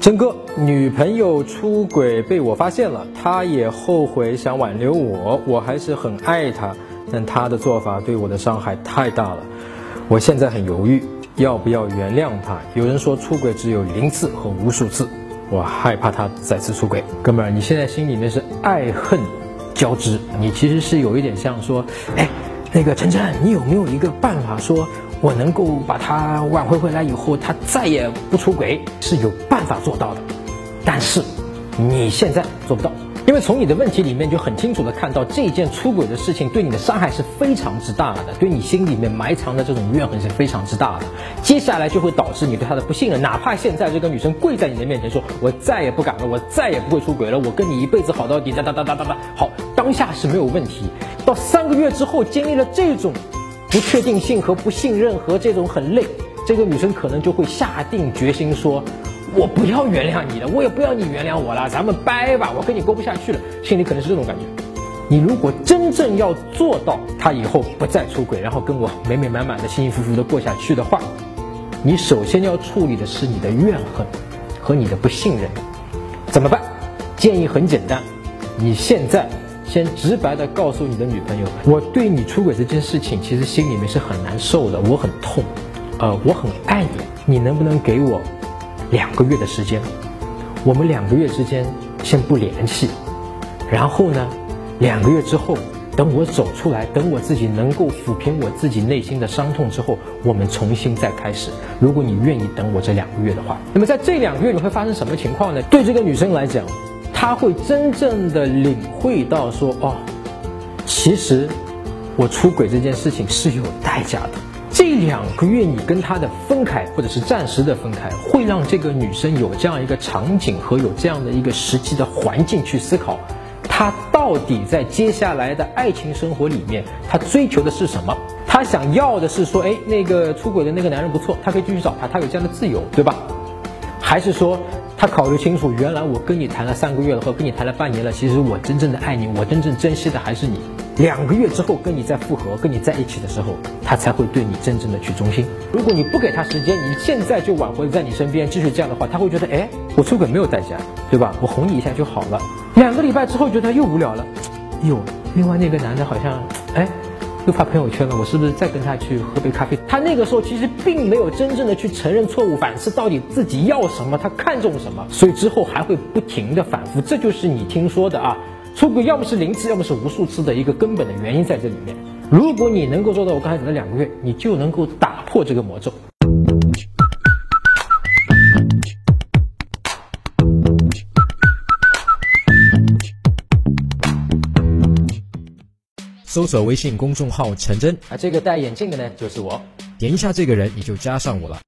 真哥，女朋友出轨被我发现了，她也后悔想挽留我，我还是很爱她，但她的做法对我的伤害太大了，我现在很犹豫，要不要原谅她？有人说出轨只有零次和无数次，我害怕她再次出轨。哥们儿，你现在心里面是爱恨交织，你其实是有一点像说，哎。那个晨晨，你有没有一个办法，说我能够把他挽回回来以后，他再也不出轨？是有办法做到的，但是你现在做不到，因为从你的问题里面就很清楚的看到，这件出轨的事情对你的伤害是非常之大的，对你心里面埋藏的这种怨恨是非常之大的。接下来就会导致你对他的不信任，哪怕现在这个女生跪在你的面前说，我再也不敢了，我再也不会出轨了，我跟你一辈子好到底，哒哒哒哒哒哒，好，当下是没有问题。到三个月之后，经历了这种不确定性和不信任和这种很累，这个女生可能就会下定决心说：“我不要原谅你了，我也不要你原谅我了，咱们掰吧，我跟你过不下去了。”心里可能是这种感觉。你如果真正要做到他以后不再出轨，然后跟我美美满满的、幸幸福福的过下去的话，你首先要处理的是你的怨恨和你的不信任。怎么办？建议很简单，你现在。先直白的告诉你的女朋友，我对你出轨这件事情，其实心里面是很难受的，我很痛，呃，我很爱你，你能不能给我两个月的时间？我们两个月之间先不联系，然后呢，两个月之后，等我走出来，等我自己能够抚平我自己内心的伤痛之后，我们重新再开始。如果你愿意等我这两个月的话，那么在这两个月你会发生什么情况呢？对这个女生来讲。他会真正的领会到说哦，其实我出轨这件事情是有代价的。这两个月你跟他的分开，或者是暂时的分开，会让这个女生有这样一个场景和有这样的一个实际的环境去思考，她到底在接下来的爱情生活里面，她追求的是什么？她想要的是说，哎，那个出轨的那个男人不错，她可以继续找他，她有这样的自由，对吧？还是说？他考虑清楚，原来我跟你谈了三个月了，和跟你谈了半年了，其实我真正的爱你，我真正珍惜的还是你。两个月之后跟你再复合，跟你在一起的时候，他才会对你真正的去忠心。如果你不给他时间，你现在就挽回在你身边，继续这样的话，他会觉得，哎，我出轨没有代价，对吧？我哄你一下就好了。两个礼拜之后觉得又无聊了，哟，另外那个男的好像，哎。又发朋友圈了，我是不是再跟他去喝杯咖啡？他那个时候其实并没有真正的去承认错误，反思到底自己要什么，他看重什么，所以之后还会不停的反复。这就是你听说的啊，出轨要么是零次，要么是无数次的一个根本的原因在这里面。如果你能够做到我刚才讲的两个月，你就能够打破这个魔咒。搜索微信公众号“陈真”，啊，这个戴眼镜的呢，就是我。点一下这个人，你就加上我了。